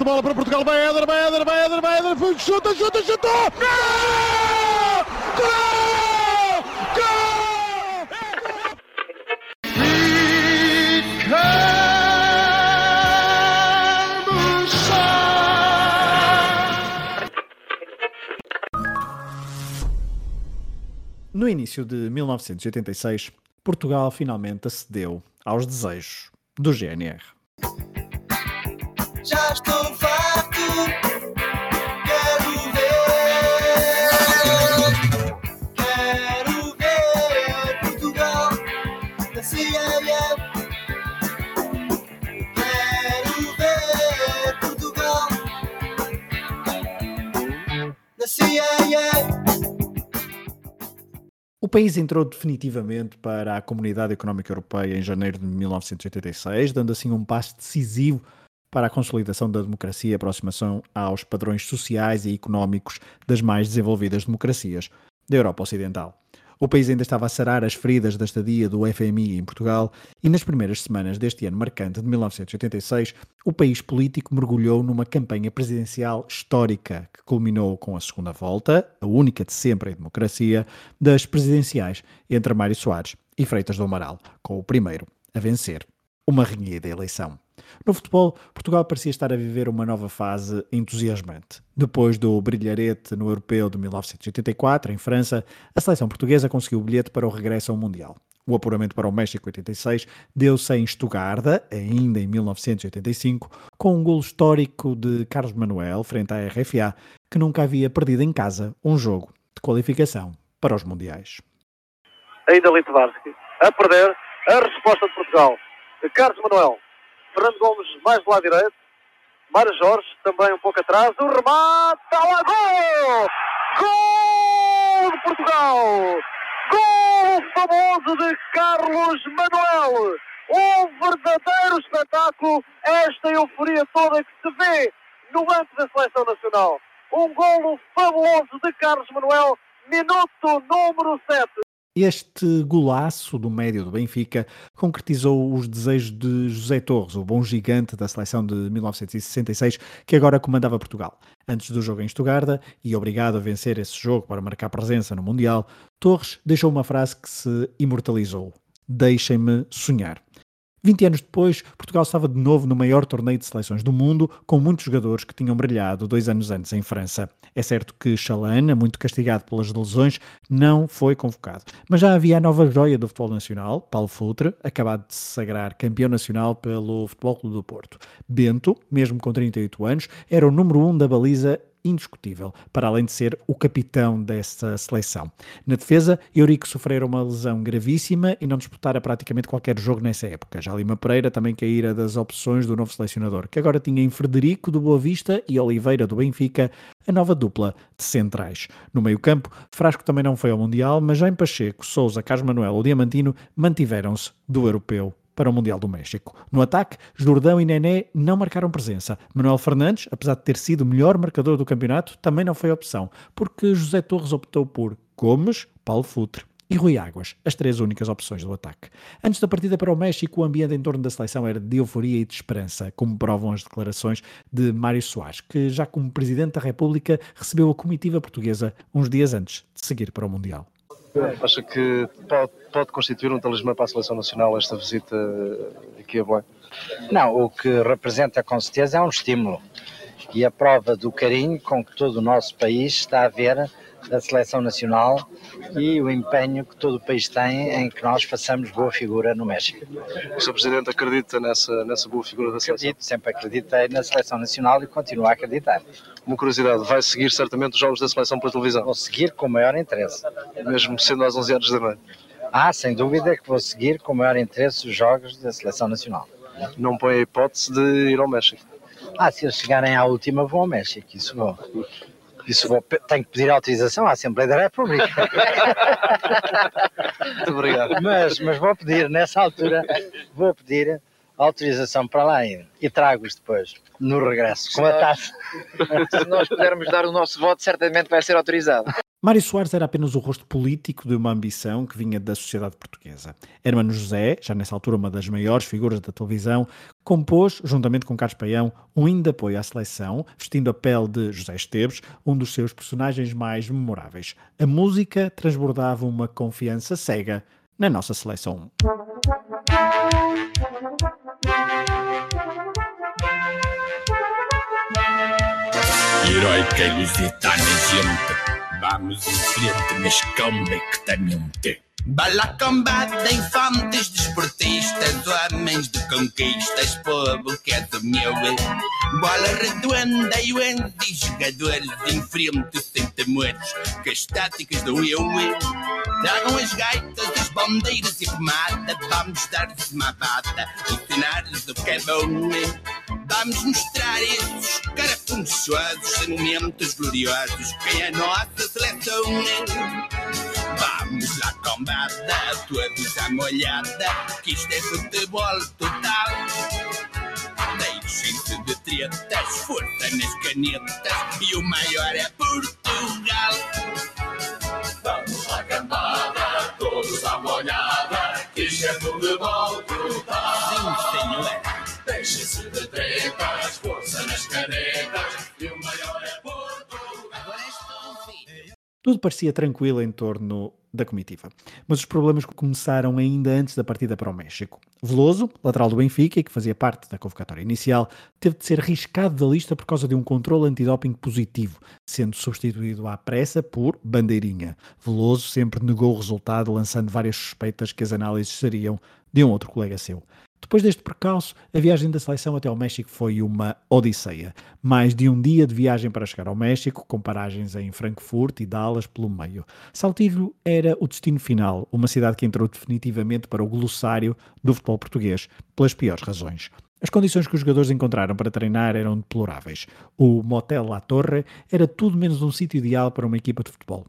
de bola para Portugal, vai Éder, vai Éder, vai Éder, vai Éder, chuta, chuta, chuta! Gol! Gol! Gol! No início de 1986, Portugal finalmente acedeu aos desejos do GNR já estou farto. Quero ver, quero ver Portugal da CIA. Quero ver Portugal da CIA. O país entrou definitivamente para a Comunidade Económica Europeia em janeiro de 1986, dando assim um passo decisivo para a consolidação da democracia e aproximação aos padrões sociais e económicos das mais desenvolvidas democracias da Europa Ocidental. O país ainda estava a sarar as feridas da estadia do FMI em Portugal e nas primeiras semanas deste ano marcante de 1986, o país político mergulhou numa campanha presidencial histórica que culminou com a segunda volta, a única de sempre em democracia, das presidenciais entre Mário Soares e Freitas do Amaral, com o primeiro a vencer uma renhida eleição. No futebol, Portugal parecia estar a viver uma nova fase entusiasmante. Depois do brilharete no Europeu de 1984, em França, a seleção portuguesa conseguiu o bilhete para o regresso ao Mundial. O apuramento para o México 86 deu-se em Estugarda, ainda em 1985, com um golo histórico de Carlos Manuel frente à RFA, que nunca havia perdido em casa um jogo de qualificação para os Mundiais. Ainda Litvarsky a perder a resposta de Portugal. Carlos Manuel Fernando Gomes mais do lado direito. Mário Jorge também um pouco atrás. O remate. Está lá. Gol! Gol de Portugal! Gol famoso de Carlos Manuel! Um verdadeiro espetáculo. Esta euforia toda que se vê no banco da Seleção Nacional. Um golo fabuloso de Carlos Manuel. Minuto número 7. Este golaço do médio do Benfica concretizou os desejos de José Torres, o bom gigante da seleção de 1966, que agora comandava Portugal. Antes do jogo em Estugarda, e obrigado a vencer esse jogo para marcar presença no Mundial, Torres deixou uma frase que se imortalizou: Deixem-me sonhar. 20 anos depois, Portugal estava de novo no maior torneio de seleções do mundo, com muitos jogadores que tinham brilhado dois anos antes em França. É certo que Chalana, muito castigado pelas lesões, não foi convocado. Mas já havia a nova joia do futebol nacional, Paulo Futre, acabado de se sagrar campeão nacional pelo Futebol Clube do Porto. Bento, mesmo com 38 anos, era o número 1 um da baliza indiscutível, para além de ser o capitão dessa seleção. Na defesa, Eurico sofrera uma lesão gravíssima e não disputara praticamente qualquer jogo nessa época. Já Lima Pereira também caíra das opções do novo selecionador, que agora tinha em Frederico do Boa Vista e Oliveira do Benfica a nova dupla de centrais. No meio-campo, Frasco também não foi ao Mundial, mas já em Pacheco, Souza, Carlos Manuel ou Diamantino mantiveram-se do europeu para o Mundial do México. No ataque, Jordão e Nené não marcaram presença. Manuel Fernandes, apesar de ter sido o melhor marcador do campeonato, também não foi opção, porque José Torres optou por Gomes, Paulo Futre e Rui Águas, as três únicas opções do ataque. Antes da partida para o México, o ambiente em torno da seleção era de euforia e de esperança, como provam as declarações de Mário Soares, que já como Presidente da República recebeu a comitiva portuguesa uns dias antes de seguir para o Mundial. Acha que pode, pode, constituir um talismã para a seleção nacional esta visita aqui a Belém? Não, o que representa com certeza é um estímulo e a prova do carinho com que todo o nosso país está a ver da seleção nacional e o empenho que todo o país tem em que nós façamos boa figura no México. O Sr. Presidente acredita nessa, nessa boa figura da seleção? Acredito, sempre acreditei na seleção nacional e continuo a acreditar. Uma curiosidade, vai seguir certamente os jogos da seleção pela televisão? Vou seguir com o maior interesse. Mesmo sendo às 11 horas da noite? Ah, sem dúvida que vou seguir com o maior interesse os jogos da seleção nacional. Não põe a hipótese de ir ao México? Ah, se eles chegarem à última, vão ao México, isso vão. Isso tenho que pedir autorização à Assembleia da República. Muito obrigado. Mas, mas vou pedir, nessa altura, vou pedir autorização para lá ir e trago-os depois, no regresso, com a taça. Se nós pudermos dar o nosso voto, certamente vai ser autorizado. Mário Soares era apenas o rosto político de uma ambição que vinha da sociedade portuguesa. Hermano José, já nessa altura uma das maiores figuras da televisão, compôs, juntamente com Carlos Paião, um hino de apoio à seleção, vestindo a pele de José Esteves, um dos seus personagens mais memoráveis. A música transbordava uma confiança cega na nossa seleção. Heróica e lusitana gente Vamos em frente, mas convictamente. Bala combate, infantes, desportistas, homens de conquistas, povo que é do meu. Bola redonda e o e jogadores em frente sem temores, que as táticas do eu. Tragam as gaitas, as bandeiras e pomada, vamos dar-lhes uma bata, ensinar-lhes o que é bom. Vamos mostrar esses carafunchosos em momentos gloriosos, quem é a nossa seleção. Vamos lá, combada, todos à molhada, que isto é futebol total. Deixem-se de tretas, força nas canetas, e o maior é Portugal. Vamos lá, cambada, todos à molhada, que isto é futebol total. Sim, senhor. Deixem-se de tretas, força nas canetas, Tudo parecia tranquilo em torno da comitiva. Mas os problemas começaram ainda antes da partida para o México. Veloso, lateral do Benfica e que fazia parte da convocatória inicial, teve de ser riscado da lista por causa de um controle antidoping positivo, sendo substituído à pressa por Bandeirinha. Veloso sempre negou o resultado, lançando várias suspeitas que as análises seriam de um outro colega seu. Depois deste percalço, a viagem da seleção até ao México foi uma odisseia. Mais de um dia de viagem para chegar ao México, com paragens em Frankfurt e Dallas pelo meio. Saltilho era o destino final, uma cidade que entrou definitivamente para o glossário do futebol português, pelas piores razões. As condições que os jogadores encontraram para treinar eram deploráveis. O Motel La Torre era tudo menos um sítio ideal para uma equipa de futebol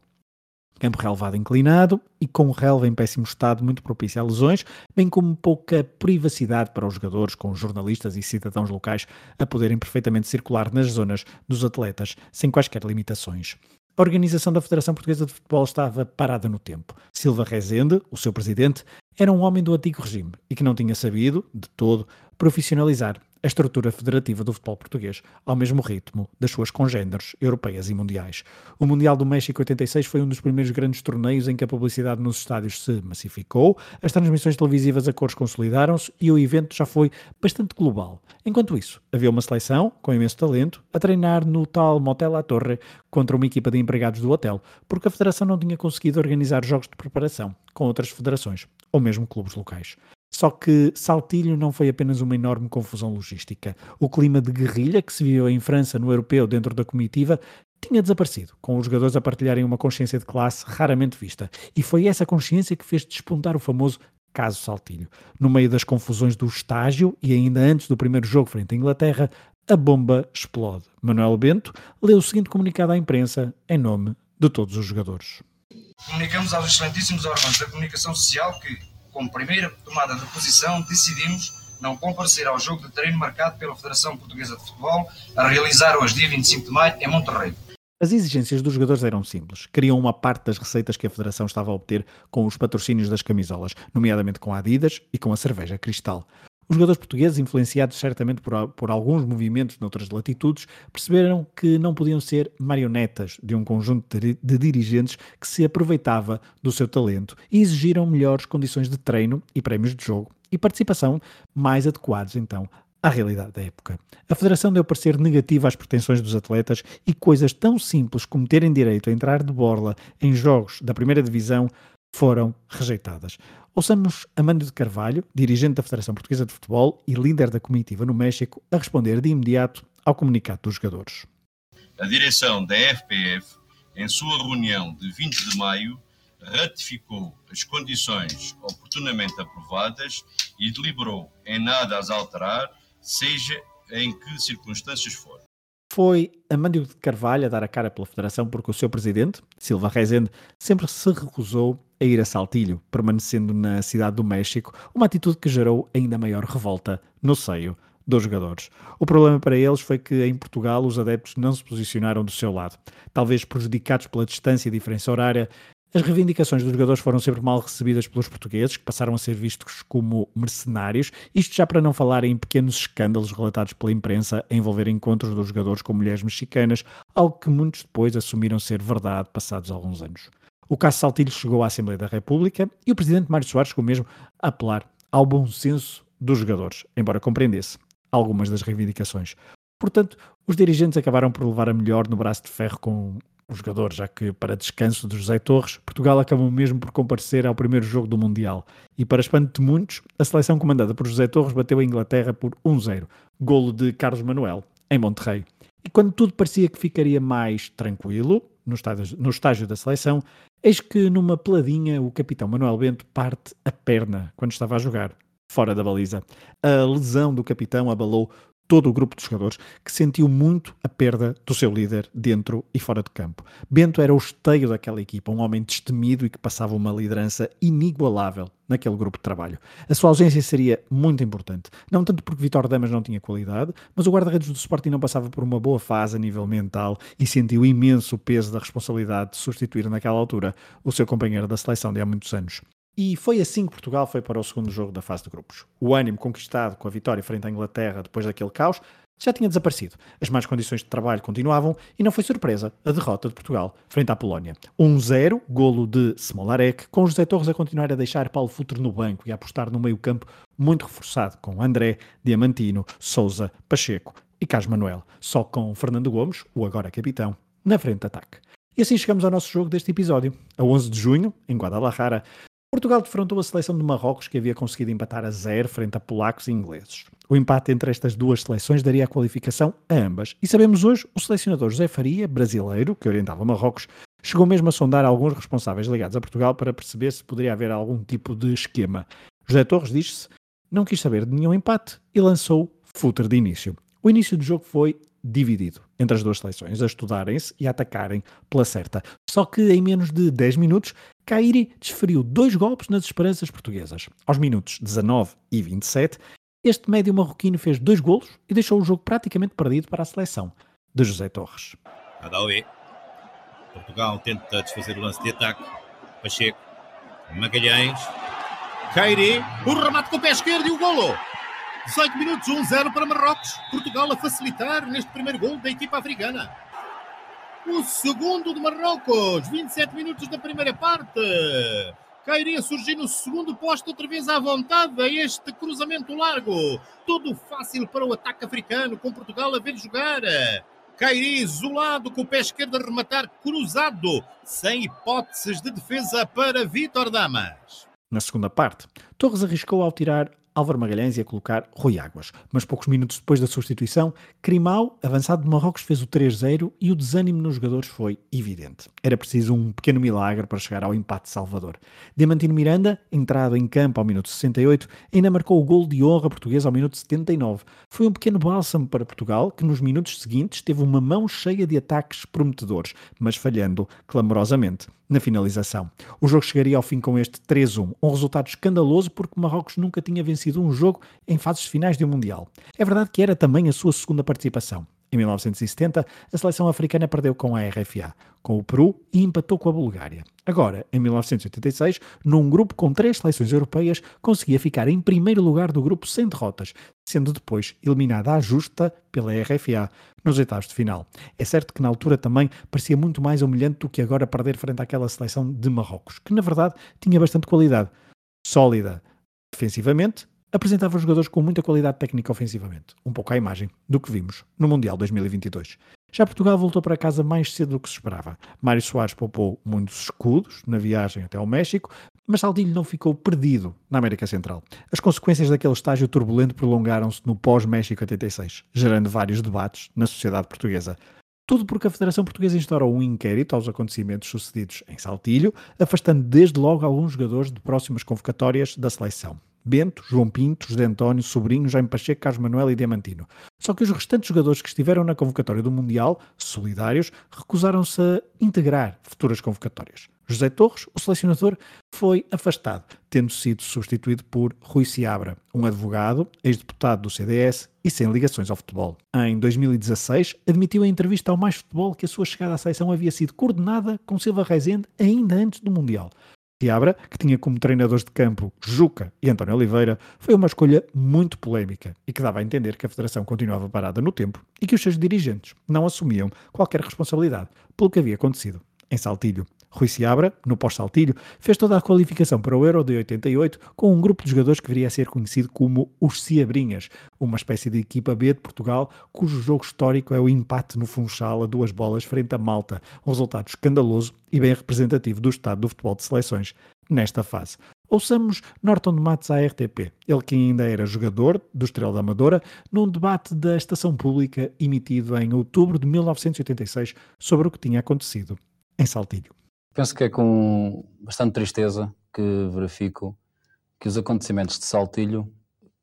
campo relevado inclinado e com relva em péssimo estado, muito propício a lesões, bem como pouca privacidade para os jogadores, com jornalistas e cidadãos locais a poderem perfeitamente circular nas zonas dos atletas sem quaisquer limitações. A organização da Federação Portuguesa de Futebol estava parada no tempo. Silva Rezende, o seu presidente, era um homem do antigo regime e que não tinha sabido, de todo, profissionalizar a estrutura federativa do futebol português, ao mesmo ritmo das suas congêneres europeias e mundiais. O Mundial do México 86 foi um dos primeiros grandes torneios em que a publicidade nos estádios se massificou, as transmissões televisivas a cores consolidaram-se e o evento já foi bastante global. Enquanto isso, havia uma seleção, com imenso talento, a treinar no tal Motel à Torre contra uma equipa de empregados do hotel, porque a federação não tinha conseguido organizar jogos de preparação com outras federações ou mesmo clubes locais. Só que Saltilho não foi apenas uma enorme confusão logística. O clima de guerrilha que se viu em França no europeu dentro da comitiva tinha desaparecido, com os jogadores a partilharem uma consciência de classe raramente vista. E foi essa consciência que fez despontar o famoso caso Saltilho. No meio das confusões do estágio e ainda antes do primeiro jogo frente à Inglaterra, a bomba explode. Manuel Bento leu o seguinte comunicado à imprensa em nome de todos os jogadores. Comunicamos aos excelentíssimos órgãos da comunicação social que como primeira tomada de posição, decidimos não comparecer ao jogo de treino marcado pela Federação Portuguesa de Futebol a realizar hoje, dia 25 de maio, em Monterrey. As exigências dos jogadores eram simples. Queriam uma parte das receitas que a Federação estava a obter com os patrocínios das camisolas, nomeadamente com a Adidas e com a cerveja Cristal. Os jogadores portugueses, influenciados certamente por, por, alguns movimentos noutras latitudes, perceberam que não podiam ser marionetas de um conjunto de, de dirigentes que se aproveitava do seu talento e exigiram melhores condições de treino e prémios de jogo e participação mais adequados, então, à realidade da época. A Federação deu parecer negativo às pretensões dos atletas e coisas tão simples como terem direito a entrar de borla em jogos da primeira divisão foram rejeitadas. Ouçamos Amando de Carvalho, dirigente da Federação Portuguesa de Futebol e líder da comitiva no México, a responder de imediato ao comunicado dos jogadores. A direção da FPF, em sua reunião de 20 de maio, ratificou as condições oportunamente aprovadas e deliberou em nada as alterar, seja em que circunstâncias for. Foi Amândio de Carvalho a dar a cara pela Federação porque o seu presidente, Silva Rezende, sempre se recusou a ir a Saltilho, permanecendo na cidade do México, uma atitude que gerou ainda maior revolta no seio dos jogadores. O problema para eles foi que em Portugal os adeptos não se posicionaram do seu lado. Talvez prejudicados pela distância e diferença horária, as reivindicações dos jogadores foram sempre mal recebidas pelos portugueses, que passaram a ser vistos como mercenários, isto já para não falar em pequenos escândalos relatados pela imprensa a envolver encontros dos jogadores com mulheres mexicanas, algo que muitos depois assumiram ser verdade passados alguns anos. O caso Saltilho chegou à Assembleia da República e o presidente Mário Soares chegou mesmo a apelar ao bom senso dos jogadores, embora compreendesse algumas das reivindicações. Portanto, os dirigentes acabaram por levar a melhor no braço de ferro com jogador, já que, para descanso de José Torres, Portugal acabou mesmo por comparecer ao primeiro jogo do Mundial. E, para espanto de muitos, a seleção comandada por José Torres bateu a Inglaterra por 1-0, golo de Carlos Manuel, em Monterrey. E quando tudo parecia que ficaria mais tranquilo, no estágio, no estágio da seleção, eis que numa peladinha o capitão Manuel Bento parte a perna quando estava a jogar, fora da baliza. A lesão do capitão abalou todo o grupo de jogadores que sentiu muito a perda do seu líder dentro e fora de campo. Bento era o esteio daquela equipa, um homem destemido e que passava uma liderança inigualável naquele grupo de trabalho. A sua ausência seria muito importante, não tanto porque Vitor Damas não tinha qualidade, mas o guarda-redes do Sporting não passava por uma boa fase a nível mental e sentiu imenso o peso da responsabilidade de substituir naquela altura o seu companheiro da seleção de há muitos anos. E foi assim que Portugal foi para o segundo jogo da fase de grupos. O ânimo conquistado com a vitória frente à Inglaterra depois daquele caos já tinha desaparecido. As más condições de trabalho continuavam e não foi surpresa a derrota de Portugal frente à Polónia. 1-0, golo de Smolarek, com José Torres a continuar a deixar Paulo Futre no banco e a apostar no meio-campo muito reforçado com André, Diamantino, Souza, Pacheco e Carlos Manuel, só com Fernando Gomes, o agora capitão, na frente de ataque. E assim chegamos ao nosso jogo deste episódio. A 11 de junho, em Guadalajara, Portugal defrontou a seleção de Marrocos que havia conseguido empatar a zero frente a polacos e ingleses. O empate entre estas duas seleções daria a qualificação a ambas. E sabemos hoje, o selecionador José Faria, brasileiro, que orientava Marrocos, chegou mesmo a sondar alguns responsáveis ligados a Portugal para perceber se poderia haver algum tipo de esquema. José Torres diz-se não quis saber de nenhum empate e lançou footer de início. O início do jogo foi dividido entre as duas seleções, a estudarem-se e a atacarem pela certa. Só que em menos de 10 minutos, Cairi desferiu dois golpes nas esperanças portuguesas. Aos minutos 19 e 27, este médio marroquino fez dois golos e deixou o jogo praticamente perdido para a seleção de José Torres. Adaoui. Portugal tenta desfazer o lance de ataque. Pacheco. Magalhães. Cairi. O remate com o pé esquerdo e o golo. 18 minutos, 1-0 para Marrocos. Portugal a facilitar neste primeiro gol da equipa africana. O segundo de Marrocos, 27 minutos da primeira parte. Cairia surgir no segundo posto, outra vez à vontade, este cruzamento largo. Tudo fácil para o ataque africano, com Portugal a ver jogar. Cairi isolado com o pé esquerdo a rematar cruzado, sem hipóteses de defesa para Vitor Damas. Na segunda parte, Torres arriscou ao tirar Álvaro Magalhães ia colocar Rui Águas. Mas poucos minutos depois da substituição, Crimau, avançado de Marrocos, fez o 3-0 e o desânimo nos jogadores foi evidente. Era preciso um pequeno milagre para chegar ao empate salvador. Diamantino Miranda, entrado em campo ao minuto 68, ainda marcou o gol de honra português ao minuto 79. Foi um pequeno bálsamo para Portugal, que nos minutos seguintes teve uma mão cheia de ataques prometedores, mas falhando clamorosamente na finalização. O jogo chegaria ao fim com este 3-1, um resultado escandaloso porque Marrocos nunca tinha vencido um jogo em fases finais de um Mundial. É verdade que era também a sua segunda participação. Em 1970, a seleção africana perdeu com a RFA, com o Peru e empatou com a Bulgária. Agora, em 1986, num grupo com três seleções europeias, conseguia ficar em primeiro lugar do grupo sem derrotas, sendo depois eliminada à justa pela RFA nos oitavos de final. É certo que na altura também parecia muito mais humilhante do que agora perder frente àquela seleção de Marrocos, que na verdade tinha bastante qualidade. Sólida defensivamente, apresentava jogadores com muita qualidade técnica ofensivamente, um pouco à imagem do que vimos no Mundial 2022. Já Portugal voltou para casa mais cedo do que se esperava. Mário Soares poupou muitos escudos na viagem até ao México, mas Saldilho não ficou perdido na América Central. As consequências daquele estágio turbulento prolongaram-se no pós-México 86, gerando vários debates na sociedade portuguesa. Tudo porque a Federação Portuguesa instaurou um inquérito aos acontecimentos sucedidos em Saltilho, afastando desde logo alguns jogadores de próximas convocatórias da seleção. Bento, João Pinto, José António, Sobrinho, Jaime Pacheco, Carlos Manuel e Diamantino. Só que os restantes jogadores que estiveram na convocatória do Mundial, solidários, recusaram-se a integrar futuras convocatórias. José Torres, o selecionador, foi afastado, tendo sido substituído por Rui Seabra, um advogado, ex-deputado do CDS e sem ligações ao futebol. Em 2016, admitiu em entrevista ao Mais Futebol que a sua chegada à seleção havia sido coordenada com Silva Rezende ainda antes do Mundial. Seabra, que tinha como treinadores de campo Juca e António Oliveira, foi uma escolha muito polémica e que dava a entender que a Federação continuava parada no tempo e que os seus dirigentes não assumiam qualquer responsabilidade pelo que havia acontecido em Saltilho. Rui Seabra, no pós-Saltilho, fez toda a qualificação para o Euro de 88 com um grupo de jogadores que viria a ser conhecido como os Seabrinhas, uma espécie de equipa B de Portugal, cujo jogo histórico é o empate no Funchal a duas bolas frente a Malta, um resultado escandaloso e bem representativo do estado do futebol de seleções nesta fase. Ouçamos Norton de Matos à RTP, ele que ainda era jogador do Estrela da Amadora, num debate da Estação Pública emitido em outubro de 1986 sobre o que tinha acontecido em Saltilho. Penso que é com bastante tristeza que verifico que os acontecimentos de Saltilho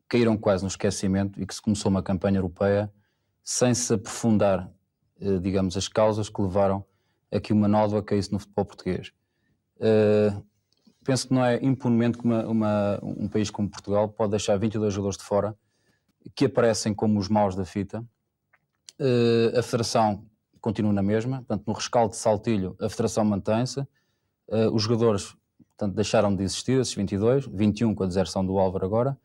caíram quase no esquecimento e que se começou uma campanha europeia sem se aprofundar, eh, digamos, as causas que levaram a que uma nódoa caísse no futebol português. Uh, penso que não é impunemente que uma, uma, um país como Portugal pode deixar 22 jogadores de fora que aparecem como os maus da fita. Uh, a Federação continua na mesma, portanto, no rescaldo de Saltilho a federação mantém-se, uh, os jogadores portanto, deixaram de existir, esses 22, 21 com a deserção do Álvaro agora,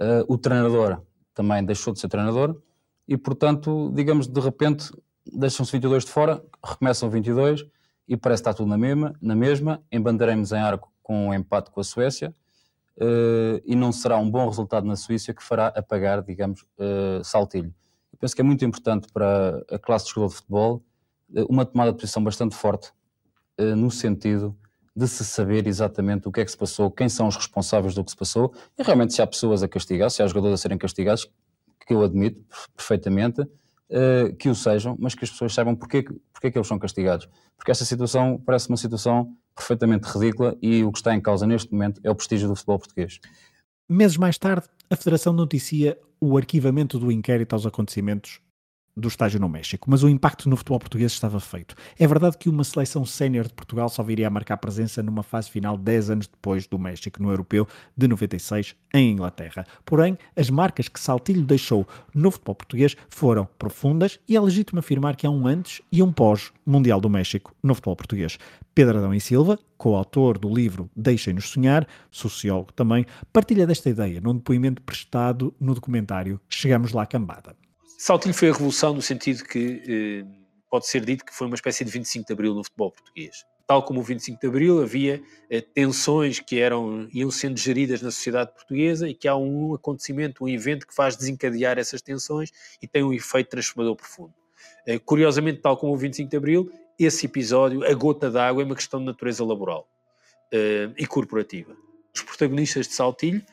uh, o treinador também deixou de ser treinador. E, portanto, digamos, de repente deixam-se 22 de fora, recomeçam 22 e parece que está tudo na mesma, na mesma. Embandaremos em arco com um empate com a Suécia. Uh, e não será um bom resultado na Suíça que fará apagar, digamos, Saltilho penso que é muito importante para a classe de jogador de futebol eh, uma tomada de posição bastante forte eh, no sentido de se saber exatamente o que é que se passou, quem são os responsáveis do que se passou e realmente se há pessoas a castigar, se há jogadores a serem castigados, que eu admito perfeitamente, eh, que o sejam, mas que as pessoas saibam porque, porque é que eles são castigados. Porque essa situação parece uma situação perfeitamente ridícula e o que está em causa neste momento é o prestígio do futebol português. Meses mais tarde, a Federação noticia o arquivamento do inquérito aos acontecimentos do estágio no México, mas o impacto no futebol português estava feito. É verdade que uma seleção sénior de Portugal só viria a marcar presença numa fase final 10 anos depois do México, no Europeu de 96, em Inglaterra. Porém, as marcas que Saltilho deixou no futebol português foram profundas e é legítimo afirmar que há um antes e um pós-Mundial do México no futebol português. Pedro Adão e Silva, coautor do livro Deixem-nos Sonhar, sociólogo também, partilha desta ideia num depoimento prestado no documentário Chegamos lá cambada. Saltilho foi a revolução no sentido que eh, pode ser dito que foi uma espécie de 25 de Abril no futebol português. Tal como o 25 de Abril, havia eh, tensões que eram, iam sendo geridas na sociedade portuguesa e que há um acontecimento, um evento que faz desencadear essas tensões e tem um efeito transformador profundo. Eh, curiosamente, tal como o 25 de Abril, esse episódio, a gota d'água, é uma questão de natureza laboral eh, e corporativa. Os protagonistas de Saltilho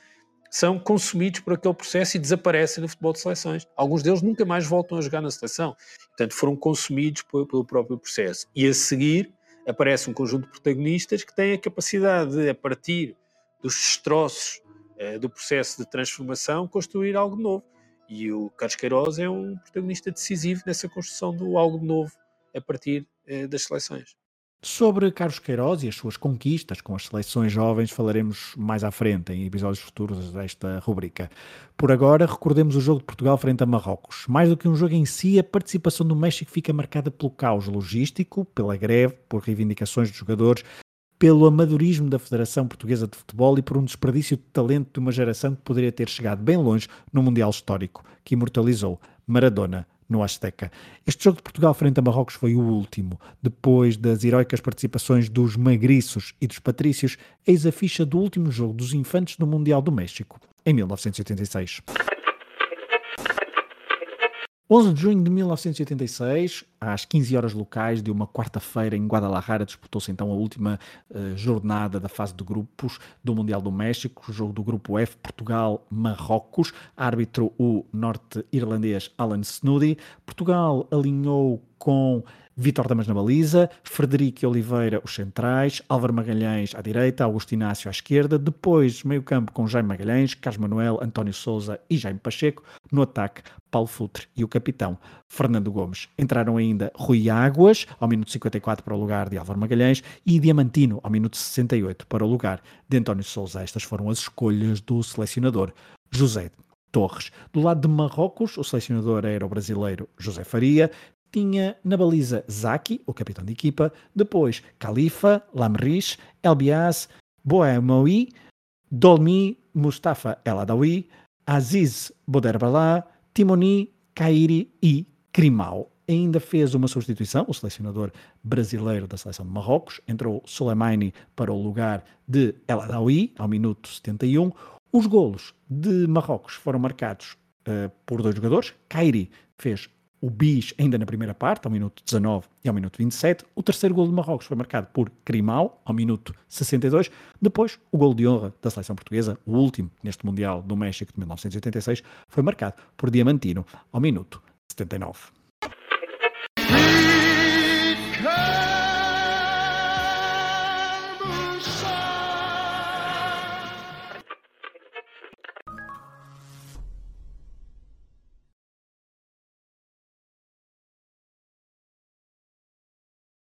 são consumidos por aquele processo e desaparecem no futebol de seleções. Alguns deles nunca mais voltam a jogar na seleção. Portanto, foram consumidos pelo próprio processo. E a seguir aparece um conjunto de protagonistas que têm a capacidade de, a partir dos destroços eh, do processo de transformação, construir algo novo. E o Carlos Queiroz é um protagonista decisivo nessa construção do algo novo a partir eh, das seleções. Sobre Carlos Queiroz e as suas conquistas com as seleções jovens falaremos mais à frente, em episódios futuros desta rubrica. Por agora, recordemos o jogo de Portugal frente a Marrocos. Mais do que um jogo em si, a participação do México fica marcada pelo caos logístico, pela greve, por reivindicações dos jogadores, pelo amadorismo da Federação Portuguesa de Futebol e por um desperdício de talento de uma geração que poderia ter chegado bem longe no Mundial Histórico, que imortalizou Maradona no Azteca. Este jogo de Portugal frente a Marrocos foi o último. Depois das heroicas participações dos magriços e dos patrícios, eis a ficha do último jogo dos infantes no Mundial do México, em 1986. 11 de junho de 1986, às 15 horas locais de uma quarta-feira em Guadalajara disputou-se então a última uh, jornada da fase de grupos do Mundial do México, jogo do grupo F, Portugal-Marrocos, árbitro o norte-irlandês Alan Snoody. Portugal alinhou com Vitor Damas na baliza, Frederico Oliveira os centrais, Álvaro Magalhães à direita, Augusto Inácio à esquerda, depois meio campo com Jaime Magalhães, Carlos Manuel, António Souza e Jaime Pacheco, no ataque Paulo Futre e o capitão Fernando Gomes. Entraram ainda Rui Águas ao minuto 54 para o lugar de Álvaro Magalhães e Diamantino ao minuto 68 para o lugar de António Souza. Estas foram as escolhas do selecionador José Torres. Do lado de Marrocos, o selecionador era o brasileiro José Faria, tinha na baliza Zaki, o capitão de equipa, depois Khalifa, Lamrish, Elbias, Boemoui, Dolmi, Mustafa El Adawi, Aziz Boderbala, Timoni, Kairi e Krimau. Ainda fez uma substituição, o selecionador brasileiro da seleção de Marrocos, entrou Soleimani para o lugar de El Adawi, ao minuto 71. Os golos de Marrocos foram marcados uh, por dois jogadores. Kairi fez o Bis ainda na primeira parte, ao minuto 19 e ao minuto 27. O terceiro gol de Marrocos foi marcado por Crimal, ao minuto 62. Depois, o gol de honra da seleção portuguesa, o último neste Mundial do México de 1986, foi marcado por Diamantino, ao minuto 79.